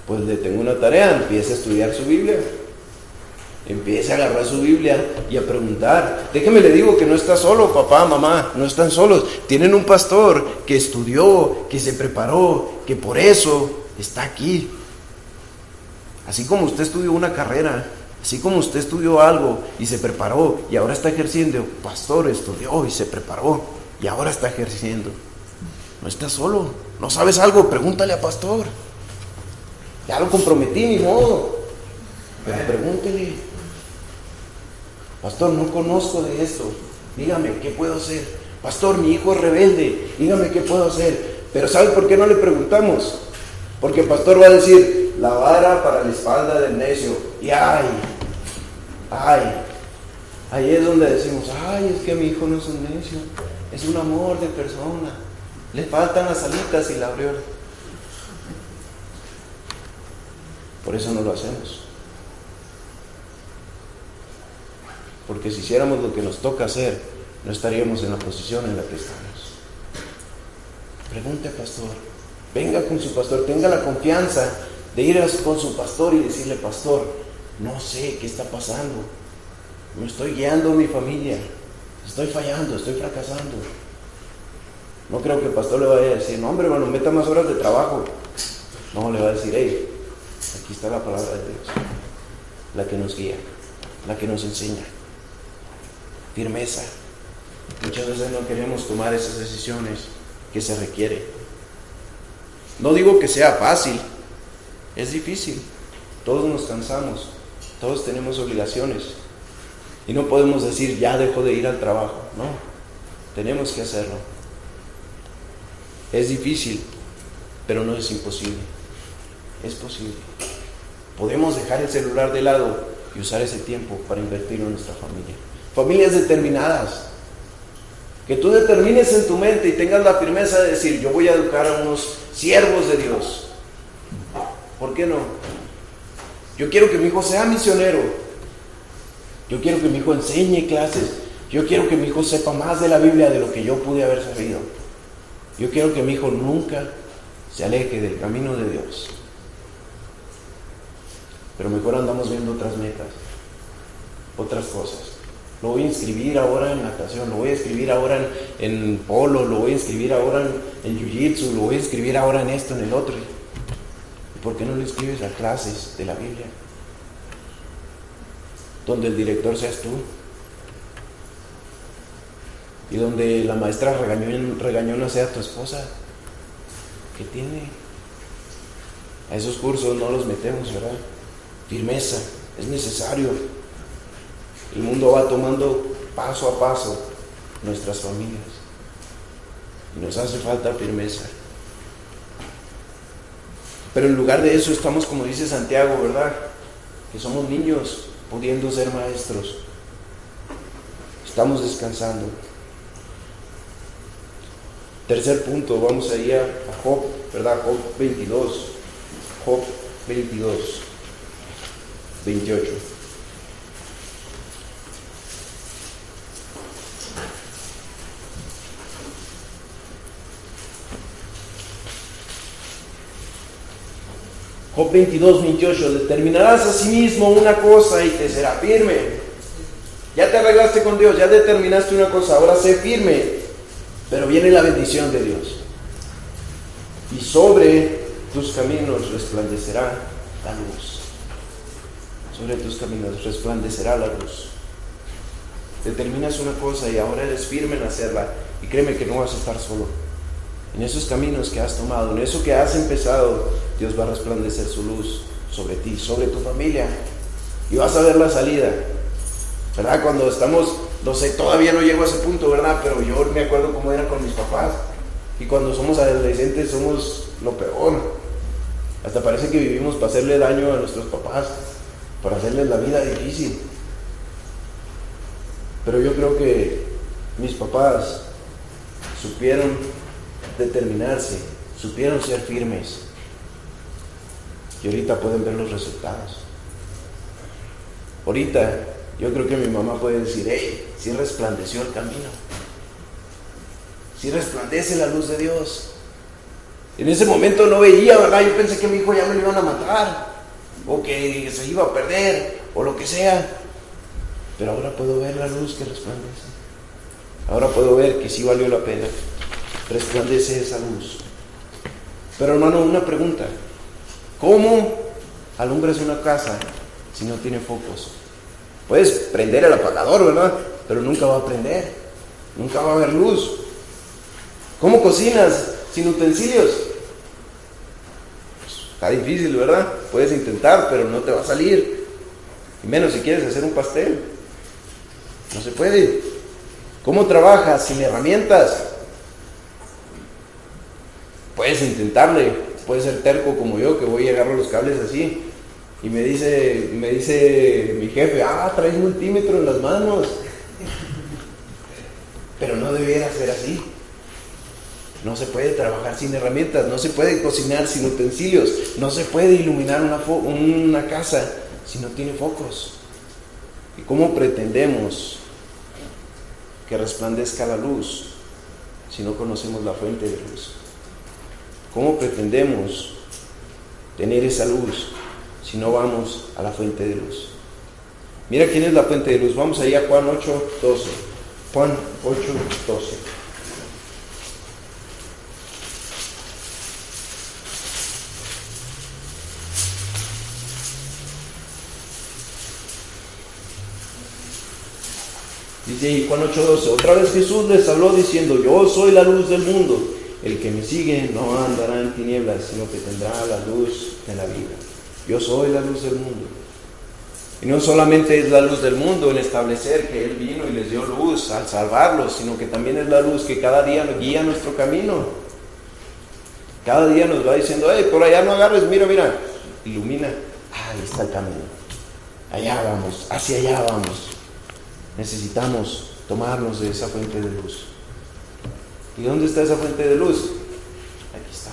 Pues le tengo una tarea, empiece a estudiar su Biblia. Empiece a agarrar su Biblia y a preguntar. Déjeme le digo que no está solo, papá, mamá, no están solos. Tienen un pastor que estudió, que se preparó, que por eso está aquí. Así como usted estudió una carrera, así como usted estudió algo y se preparó y ahora está ejerciendo, pastor estudió y se preparó y ahora está ejerciendo. No está solo. ¿No sabes algo? Pregúntale a pastor. Ya lo comprometí, ni modo. Pero pregúntele. Pastor, no conozco de esto. Dígame, ¿qué puedo hacer? Pastor, mi hijo es rebelde. Dígame, ¿qué puedo hacer? Pero ¿sabe por qué no le preguntamos? Porque el pastor va a decir, la vara para la espalda del necio. Y ay, ay, ahí es donde decimos, ay, es que mi hijo no es un necio, es un amor de persona. Le faltan las alitas y la aureola. Por eso no lo hacemos. Porque si hiciéramos lo que nos toca hacer, no estaríamos en la posición en la que estamos. Pregunte al pastor, venga con su pastor, tenga la confianza de ir con su pastor y decirle, pastor, no sé qué está pasando, me estoy guiando a mi familia, estoy fallando, estoy fracasando. No creo que el pastor le vaya a decir, no hombre, hermano, meta más horas de trabajo. No, le va a decir, hey, aquí está la palabra de Dios, la que nos guía, la que nos enseña. Firmeza. Muchas veces no queremos tomar esas decisiones que se requiere. No digo que sea fácil, es difícil. Todos nos cansamos, todos tenemos obligaciones. Y no podemos decir, ya dejo de ir al trabajo. No, tenemos que hacerlo. Es difícil, pero no es imposible. Es posible. Podemos dejar el celular de lado y usar ese tiempo para invertirlo en nuestra familia. Familias determinadas. Que tú determines en tu mente y tengas la firmeza de decir, yo voy a educar a unos siervos de Dios. ¿Por qué no? Yo quiero que mi hijo sea misionero. Yo quiero que mi hijo enseñe clases. Yo quiero que mi hijo sepa más de la Biblia de lo que yo pude haber sabido. Yo quiero que mi hijo nunca se aleje del camino de Dios. Pero mejor andamos viendo otras metas, otras cosas. Lo voy a inscribir ahora en natación, lo voy a inscribir ahora en, polo, lo voy a inscribir ahora en, jiu-jitsu, lo voy a inscribir ahora en esto, en el otro. ¿Y por qué no lo inscribes a clases de la Biblia? Donde el director seas tú, y donde la maestra regañó, regañona sea tu esposa. ¿Qué tiene? A esos cursos no los metemos, ¿verdad? Firmeza, es necesario. El mundo va tomando paso a paso nuestras familias. Y nos hace falta firmeza. Pero en lugar de eso estamos, como dice Santiago, ¿verdad? Que somos niños pudiendo ser maestros. Estamos descansando. Tercer punto, vamos a ir a Job, ¿verdad? Job 22. Job 22, 28. Job 22, 28. Determinarás a sí mismo una cosa y te será firme. Ya te arreglaste con Dios, ya determinaste una cosa, ahora sé firme pero viene la bendición de Dios. Y sobre tus caminos resplandecerá la luz. Sobre tus caminos resplandecerá la luz. Determinas una cosa y ahora eres firme en hacerla. Y créeme que no vas a estar solo. En esos caminos que has tomado, en eso que has empezado, Dios va a resplandecer su luz sobre ti, sobre tu familia. Y vas a ver la salida. ¿Verdad? Cuando estamos no sé, todavía no llego a ese punto, ¿verdad? Pero yo me acuerdo cómo era con mis papás. Y cuando somos adolescentes somos lo peor. Hasta parece que vivimos para hacerle daño a nuestros papás, para hacerles la vida difícil. Pero yo creo que mis papás supieron determinarse, supieron ser firmes. Y ahorita pueden ver los resultados. Ahorita yo creo que mi mamá puede decir, hey, si resplandeció el camino. Si resplandece la luz de Dios. En ese momento no veía, ¿verdad? Yo pensé que mi hijo ya me lo iban a matar, o que se iba a perder, o lo que sea. Pero ahora puedo ver la luz que resplandece. Ahora puedo ver que sí valió la pena. Resplandece esa luz. Pero hermano, una pregunta. ¿Cómo alumbras una casa si no tiene focos? Puedes prender el apagador, ¿verdad? Pero nunca va a prender. Nunca va a haber luz. ¿Cómo cocinas sin utensilios? Pues, está difícil, ¿verdad? Puedes intentar, pero no te va a salir. Y menos si quieres hacer un pastel. No se puede. ¿Cómo trabajas sin herramientas? Puedes intentarle. Puedes ser terco como yo, que voy y agarro los cables así. Y me dice, me dice mi jefe, ah, traes multímetro en las manos. Pero no debiera ser así. No se puede trabajar sin herramientas, no se puede cocinar sin utensilios, no se puede iluminar una, una casa si no tiene focos. ¿Y cómo pretendemos que resplandezca la luz si no conocemos la fuente de luz? ¿Cómo pretendemos tener esa luz si no vamos a la fuente de luz? Mira quién es la fuente de luz. Vamos allá a Juan 8, 12. Juan 8, 12. Dice Juan 8:12, otra vez Jesús les habló diciendo, yo soy la luz del mundo, el que me sigue no andará en tinieblas, sino que tendrá la luz de la vida. Yo soy la luz del mundo. Y no solamente es la luz del mundo en establecer que Él vino y les dio luz al salvarlos, sino que también es la luz que cada día guía nuestro camino. Cada día nos va diciendo, hey, por allá no agarres, mira, mira, ilumina. Ahí está el camino. Allá vamos, hacia allá vamos. Necesitamos tomarnos de esa fuente de luz. ¿Y dónde está esa fuente de luz? Aquí está.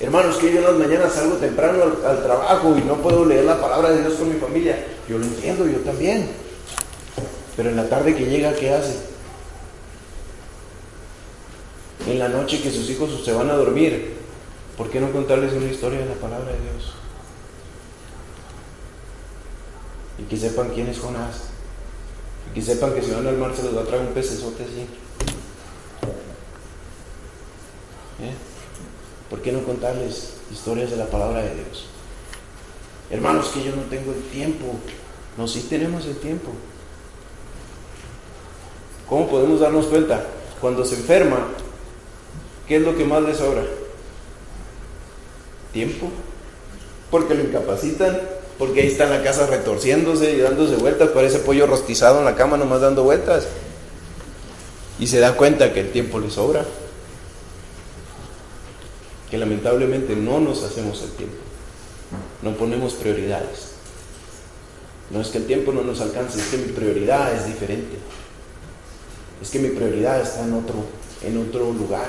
Hermanos, que yo en las mañanas salgo temprano al, trabajo y no puedo leer la palabra de Dios con mi familia. Yo lo entiendo, yo también. Pero en la tarde que llega, ¿qué hace? En la noche que sus hijos se van a dormir, ¿por qué no contarles una historia de la palabra de Dios? Y que sepan quién es Jonás. Y sepan que si van al mar se les va a traer un pecesote así. ¿Eh? ¿Por qué no contarles historias de la palabra de Dios? Hermanos, que yo no tengo el tiempo. No, sí tenemos el tiempo. ¿Cómo podemos darnos cuenta? Cuando se enferma, ¿qué es lo que más les sobra? Tiempo. Porque lo incapacitan porque ahí está en la casa retorciéndose y dándose vueltas, parece pollo rostizado en la cama nomás dando vueltas. Y se da cuenta que el tiempo le sobra. Que lamentablemente no nos hacemos el tiempo. No ponemos prioridades. No es que el tiempo no nos alcance, es que mi prioridad es diferente. Es que mi prioridad está en otro, en otro lugar.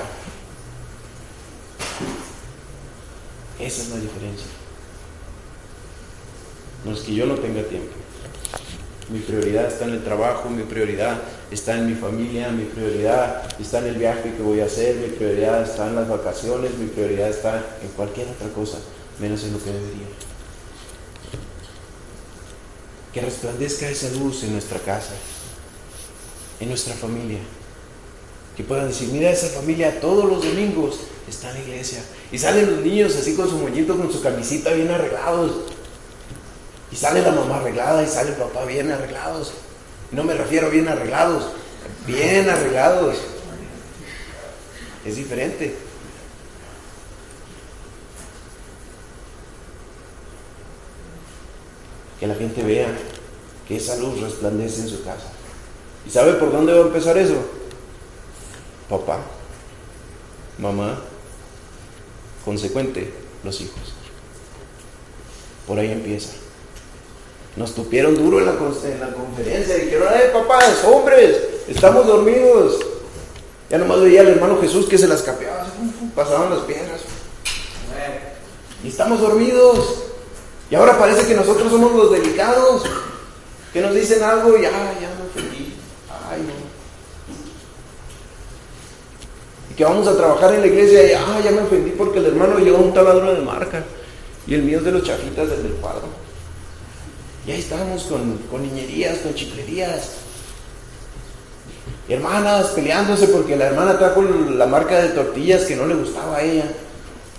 Esa es la diferencia. No es que yo no tenga tiempo. Mi prioridad está en el trabajo, mi prioridad está en mi familia, mi prioridad está en el viaje que voy a hacer, mi prioridad está en las vacaciones, mi prioridad está en cualquier otra cosa, menos en lo que debería. Que resplandezca esa luz en nuestra casa, en nuestra familia. Que puedan decir, mira esa familia todos los domingos está en la iglesia. Y salen los niños así con su moñito, con su camisita bien arreglados y sale la mamá arreglada y sale el papá bien arreglados. No me refiero bien arreglados, bien arreglados. Es diferente. Que la gente vea que esa luz resplandece en su casa. ¿Y sabe por dónde va a empezar eso? Papá, mamá, consecuente, los hijos. Por ahí empieza. Nos tupieron duro en la, conferencia. Dijeron, ay papás, hombres, estamos dormidos. Ya nomás veía al hermano Jesús que se las capeaba, pasaban las piedras. Y estamos dormidos. Y ahora parece que nosotros somos los delicados, que nos dicen algo y, ay, ya me ofendí. Ay, no. Y que vamos a trabajar en la iglesia y, ay, ya me ofendí porque el hermano llevó un taladro de marca y el mío es de los chafitas del cuadro. Y ahí estábamos con, niñerías, con chiclerías. Hermanas peleándose porque la hermana trajo la marca de tortillas que no le gustaba a ella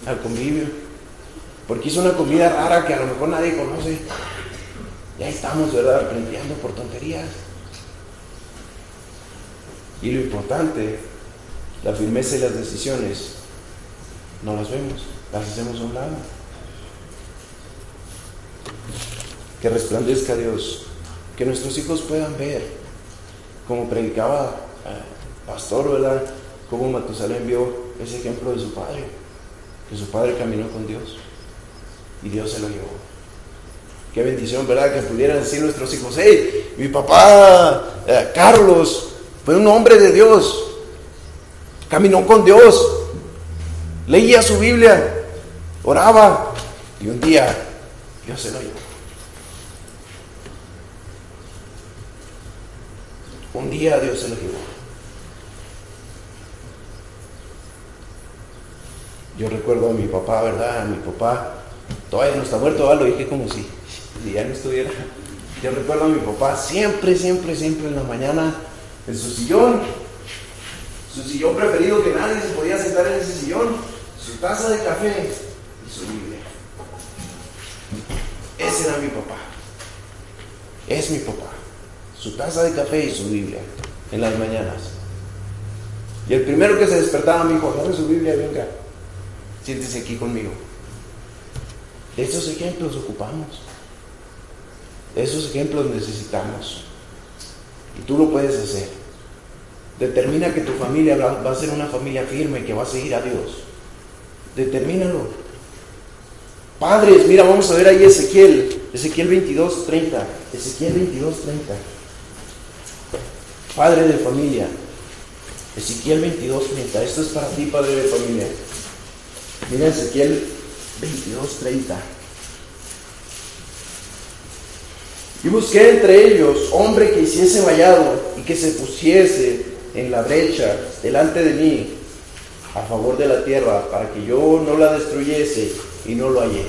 al convivio. Porque hizo una comida rara que a lo mejor nadie conoce. Y ahí estamos, ¿verdad? Peleando por tonterías. Y lo importante, la firmeza y las decisiones, no las vemos, las hacemos a un lado que resplandezca Dios, que nuestros hijos puedan ver, como predicaba el pastor, ¿verdad? Como Matusalén vio ese ejemplo de su padre, que su padre caminó con Dios y Dios se lo llevó. Qué bendición, ¿verdad? Que pudieran decir nuestros hijos, hey, mi papá eh, Carlos fue un hombre de Dios, caminó con Dios, leía su Biblia, oraba y un día Dios se lo llevó. Un día Dios se lo llevó. Yo recuerdo a mi papá, ¿verdad? A mi papá, todavía no está muerto, lo dije como si, si ya no estuviera. Yo recuerdo a mi papá siempre, siempre, siempre en la mañana en su sillón, su sillón preferido que nadie se podía sentar en ese sillón, su taza de café y su Biblia. Ese era mi papá. Es mi papá. Su taza de café y su Biblia en las mañanas. Y el primero que se despertaba me dijo, agarre su Biblia, venga, siéntese aquí conmigo. Esos ejemplos ocupamos. Esos ejemplos necesitamos. Y tú lo puedes hacer. Determina que tu familia va a ser una familia firme que va a seguir a Dios. Determínalo. Padres, mira, vamos a ver ahí Ezequiel, Ezequiel 22, 30. Ezequiel 22, 30. Padre de familia. Ezequiel 22, 30. Esto es para ti, padre de familia. Mira Ezequiel 22, 30. Y busqué entre ellos hombre que hiciese vallado y que se pusiese en la brecha delante de mí a favor de la tierra para que yo no la destruyese y no lo hallé.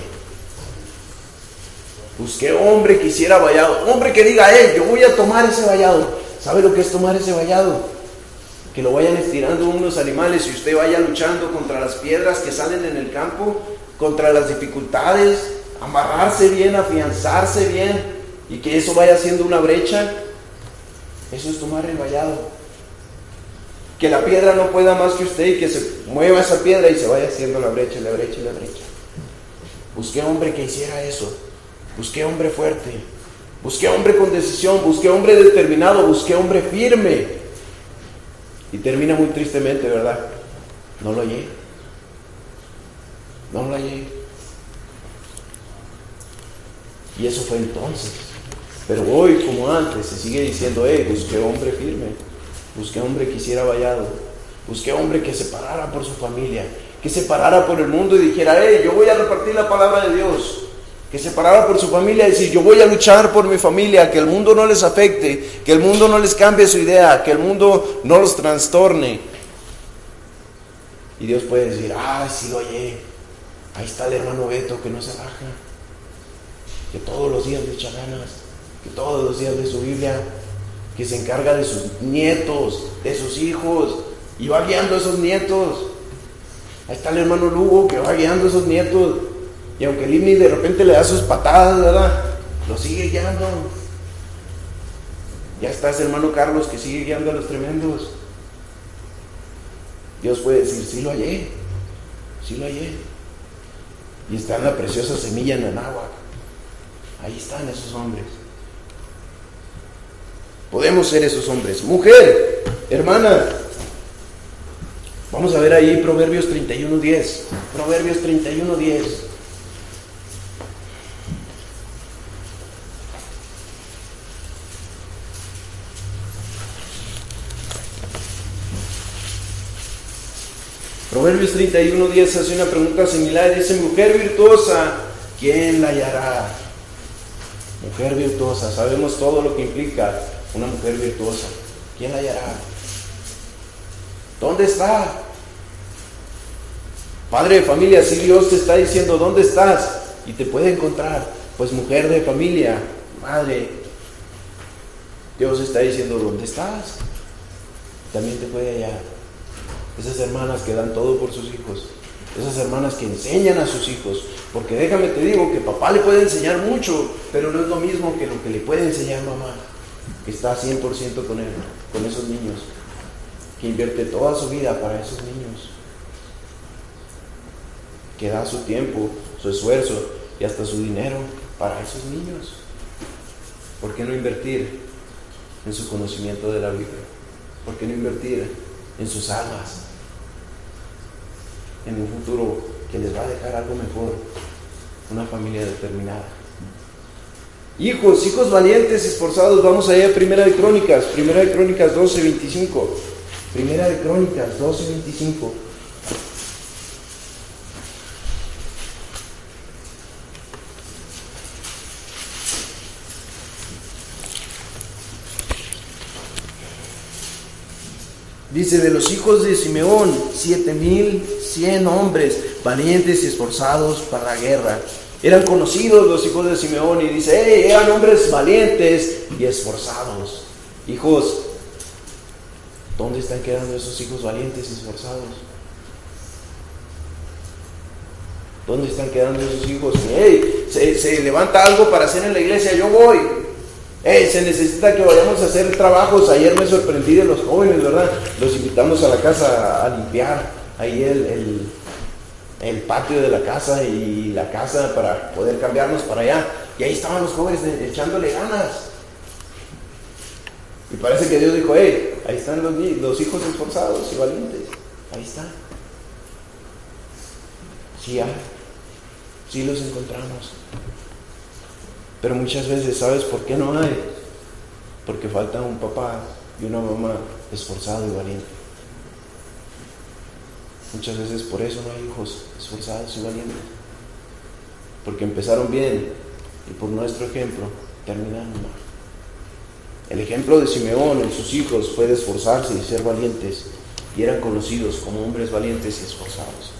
Busqué hombre que hiciera vallado, hombre que diga, eh, yo voy a tomar ese vallado. ¿Sabe lo que es tomar ese vallado? Que lo vayan estirando unos animales y usted vaya luchando contra las piedras que salen en el campo, contra las dificultades, amarrarse bien, afianzarse bien, y que eso vaya haciendo una brecha, eso es tomar el vallado. Que la piedra no pueda más que usted y que se mueva esa piedra y se vaya haciendo la brecha, la brecha, la brecha. Busqué hombre que hiciera eso. Busqué hombre fuerte. Busqué hombre con decisión. Busqué hombre determinado. Busqué hombre firme. Y termina muy tristemente, ¿verdad? No lo hallé. No lo hallé. Y eso fue entonces. Pero hoy, como antes, se sigue diciendo, eh, busqué hombre firme, busqué hombre que hiciera vallado, busqué hombre que se parara por su familia, que se parara por el mundo y dijera, eh, yo voy a repartir la palabra de Dios, que se parara por su familia y decir, yo voy a luchar por mi familia, que el mundo no les afecte, que el mundo no les cambie su idea, que el mundo no los trastorne. Y Dios puede decir, ah, sí hallé, ahí está el hermano Beto que no se baja, que todos los días le echa ganas que todos los días de su Biblia, que se encarga de sus nietos, de sus hijos, y va guiando a esos nietos. Ahí está el hermano Lugo que va guiando a esos nietos. Y aunque Lini de repente le da sus patadas, ¿verdad? Lo sigue guiando. Ya está hermano Carlos que sigue guiando a los tremendos. Dios puede decir, sí lo hallé, sí lo hallé. Y está la preciosa semilla en Anáhuac. Ahí están esos hombres. Podemos ser esos hombres. Mujer, hermana, vamos a ver ahí Proverbios 31.10. Proverbios 31.10. Proverbios 31.10 hace una pregunta similar. Dice, mujer virtuosa, ¿quién la hallará? Mujer virtuosa, sabemos todo lo que implica una mujer virtuosa. ¿Quién la hallará? ¿Dónde está? Padre de familia, si Dios te está diciendo, ¿dónde estás? Y te puede encontrar. Pues mujer de familia, madre, Dios está diciendo, ¿dónde estás? También te puede hallar. Esas hermanas que dan todo por sus hijos. Esas hermanas que enseñan a sus hijos. Porque déjame te digo que papá le puede enseñar mucho, pero no es lo mismo que lo que le puede enseñar mamá que está 100% con él, con esos niños, que invierte toda su vida para esos niños, que da su tiempo, su esfuerzo y hasta su dinero para esos niños. ¿Por qué no invertir en su conocimiento de la Biblia? ¿Por qué no invertir en sus almas? En un futuro que les va a dejar algo mejor, una familia determinada. Hijos, hijos valientes, esforzados, vamos allá Primera de Crónicas, Primera de Crónicas 12, 25. Primera de Crónicas 12, 25. Dice, de los hijos de Simeón, siete mil cien hombres, valientes y esforzados para la guerra. Eran conocidos los hijos de Simeón y dice, hey, eran hombres valientes y esforzados. Hijos, ¿dónde están quedando esos hijos valientes y esforzados? ¿Dónde están quedando esos hijos? Hey, se, se levanta algo para hacer en la iglesia, yo voy. Se necesita que vayamos a hacer trabajos. Ayer me sorprendí de los jóvenes, ¿verdad? Los invitamos a la casa a limpiar ahí el, el, patio de la casa y la casa para poder cambiarnos para allá. Y ahí estaban los jóvenes echándole ganas. Y parece que Dios dijo, hey, ahí están los, los hijos esforzados y valientes. Ahí están. Sí hay. Sí los encontramos. Pero muchas veces, ¿sabes por qué no hay? Porque falta un papá y una mamá esforzado y valiente. Muchas veces por eso no hay hijos esforzados y valientes. Porque empezaron bien y por nuestro ejemplo terminaron mal. El ejemplo de Simeón en sus hijos fue de esforzarse y ser valientes y eran conocidos como hombres valientes y esforzados.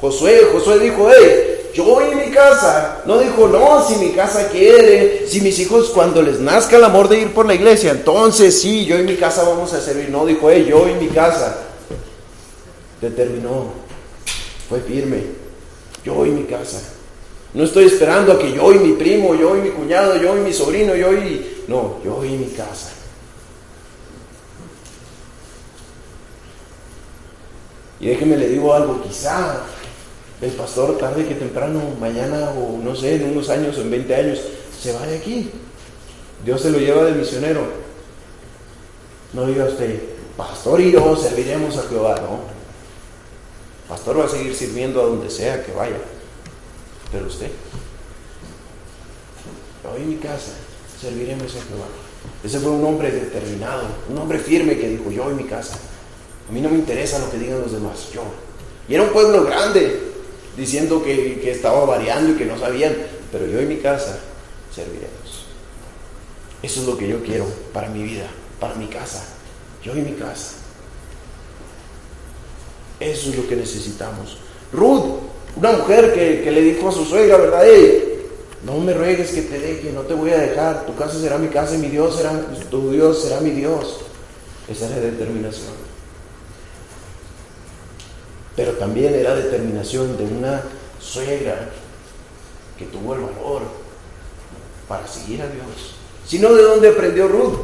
Josué, Josué dijo, hey, yo y mi casa. No dijo, no, si mi casa quiere, si mis hijos cuando les nazca el amor de ir por la iglesia, entonces sí, yo y mi casa vamos a servir. No, dijo, hey, yo y mi casa. Determinó, fue firme, yo y mi casa. No estoy esperando a que yo y mi primo, yo y mi cuñado, yo y mi sobrino, yo y... No, yo y mi casa. Y déjeme le digo algo, quizá el pastor tarde que temprano, mañana o no sé, en unos años o en 20 años, se va de aquí. Dios se lo lleva de misionero. No diga usted, pastor y yo serviremos a Jehová, no. Pastor va a seguir sirviendo a donde sea que vaya. Pero usted, hoy en mi casa serviremos a Jehová. Ese fue un hombre determinado, un hombre firme que dijo, yo en mi casa. A mí no me interesa lo que digan los demás, yo. Y era un pueblo grande, diciendo que, estaba variando y que no sabían, pero yo en mi casa serviremos. Eso es lo que yo quiero para mi vida, para mi casa. Yo y mi casa. Eso es lo que necesitamos. Ruth, una mujer que, le dijo a su suegra, ¿verdad? no me ruegues que te deje, no te voy a dejar. Tu casa será mi casa y mi Dios será, tu Dios será mi Dios. Esa es la determinación pero también era determinación de una suegra que tuvo el valor para seguir a Dios. Si no, ¿de dónde aprendió Ruth?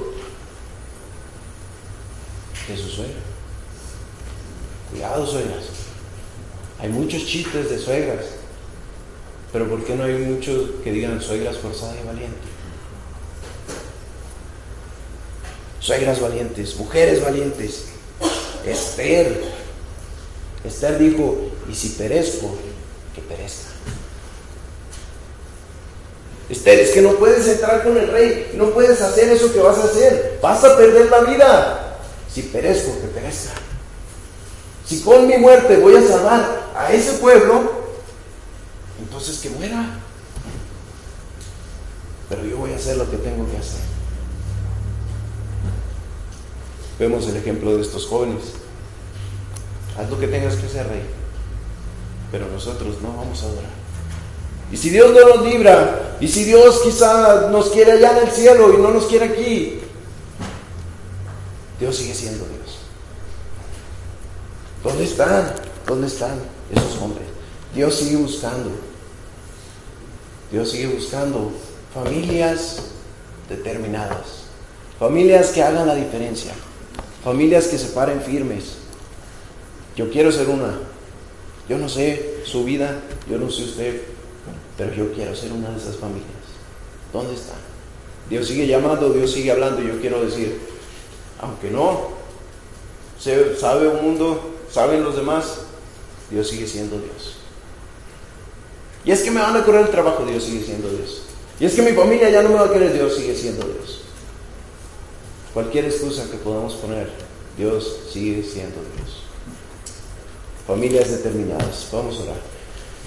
De su suegra. Cuidado, suegras. Hay muchos chistes de suegras, pero ¿por qué no hay muchos que digan suegras forzadas y valientes? Suegras valientes, mujeres valientes, Esther, Esther dijo, y si perezco, que perezca. Esther, es que no puedes entrar con el rey, no puedes hacer eso que vas a hacer, vas a perder la vida. Si perezco, que perezca. Si con mi muerte voy a salvar a ese pueblo, entonces que muera. Pero yo voy a hacer lo que tengo que hacer. Vemos el ejemplo de estos jóvenes. Haz lo que tengas que hacer, rey. Pero nosotros no vamos a adorar. Y si Dios no nos libra, y si Dios quizá nos quiere allá en el cielo y no nos quiere aquí, Dios sigue siendo Dios. ¿Dónde están? ¿Dónde están esos hombres? Dios sigue buscando. Dios sigue buscando familias determinadas. Familias que hagan la diferencia. Familias que se paren firmes. Yo quiero ser una. Yo no sé su vida, yo no sé usted, pero yo quiero ser una de esas familias. ¿Dónde está? Dios sigue llamando, Dios sigue hablando. Y yo quiero decir, aunque no se sabe un mundo, saben los demás, Dios sigue siendo Dios. Y es que me van a correr el trabajo, Dios sigue siendo Dios. Y es que mi familia ya no me va a querer, Dios sigue siendo Dios. Cualquier excusa que podamos poner, Dios sigue siendo Dios familias determinadas. Vamos a orar.